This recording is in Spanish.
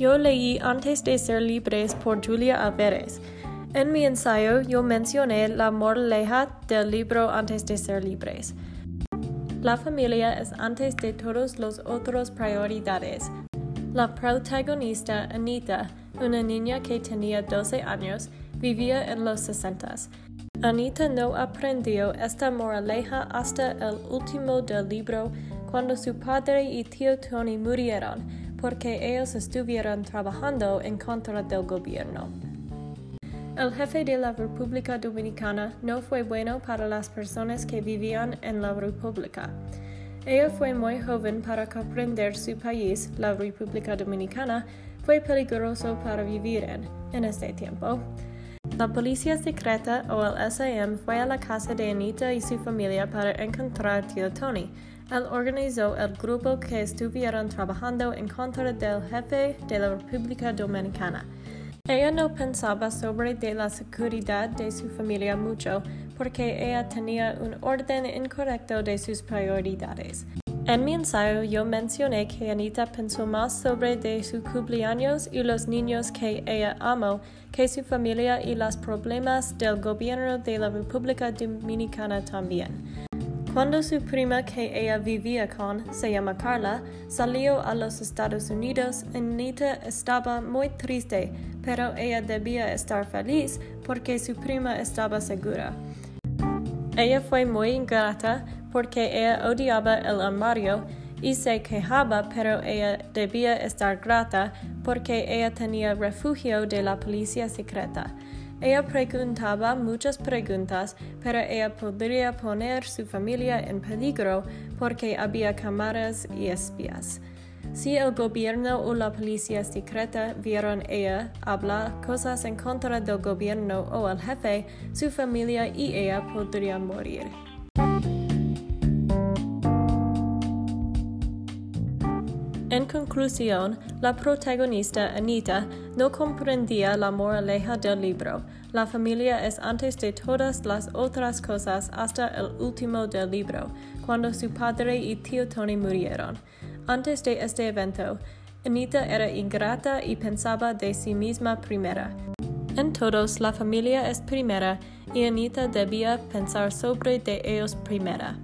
Yo leí Antes de ser libres por Julia Alvarez. En mi ensayo yo mencioné la moraleja del libro Antes de ser libres. La familia es antes de todos los otros prioridades. La protagonista, Anita, una niña que tenía 12 años, vivía en los 60. Anita no aprendió esta moraleja hasta el último del libro, cuando su padre y tío Tony murieron, porque ellos estuvieron trabajando en contra del gobierno. El jefe de la República Dominicana no fue bueno para las personas que vivían en la República. Ella fue muy joven para comprender su país, la República Dominicana, fue peligroso para vivir en, en este tiempo. La policía secreta o el SM fue a la casa de Anita y su familia para encontrar a tío Tony. Él organizó el grupo que estuvieron trabajando en contra del jefe de la República Dominicana. Ella no pensaba sobre de la seguridad de su familia mucho porque ella tenía un orden incorrecto de sus prioridades. En mi ensayo yo mencioné que Anita pensó más sobre de su cumpleaños y los niños que ella amó que su familia y los problemas del gobierno de la República Dominicana también. Cuando su prima que ella vivía con, se llama Carla, salió a los Estados Unidos, Anita estaba muy triste, pero ella debía estar feliz porque su prima estaba segura. Ella fue muy ingrata porque ella odiaba el armario y se quejaba, pero ella debía estar grata porque ella tenía refugio de la policía secreta. Ella preguntaba muchas preguntas, pero ella podría poner su familia en peligro porque había cámaras y espías. Si el gobierno o la policía secreta vieron ella hablar cosas en contra del gobierno o el jefe, su familia y ella podrían morir. En conclusión, la protagonista, Anita, no comprendía la moraleja del libro. La familia es antes de todas las otras cosas hasta el último del libro, cuando su padre y tío Tony murieron. Antes de este evento, Anita era ingrata y pensaba de sí misma primera. En todos, la familia es primera y Anita debía pensar sobre de ellos primera.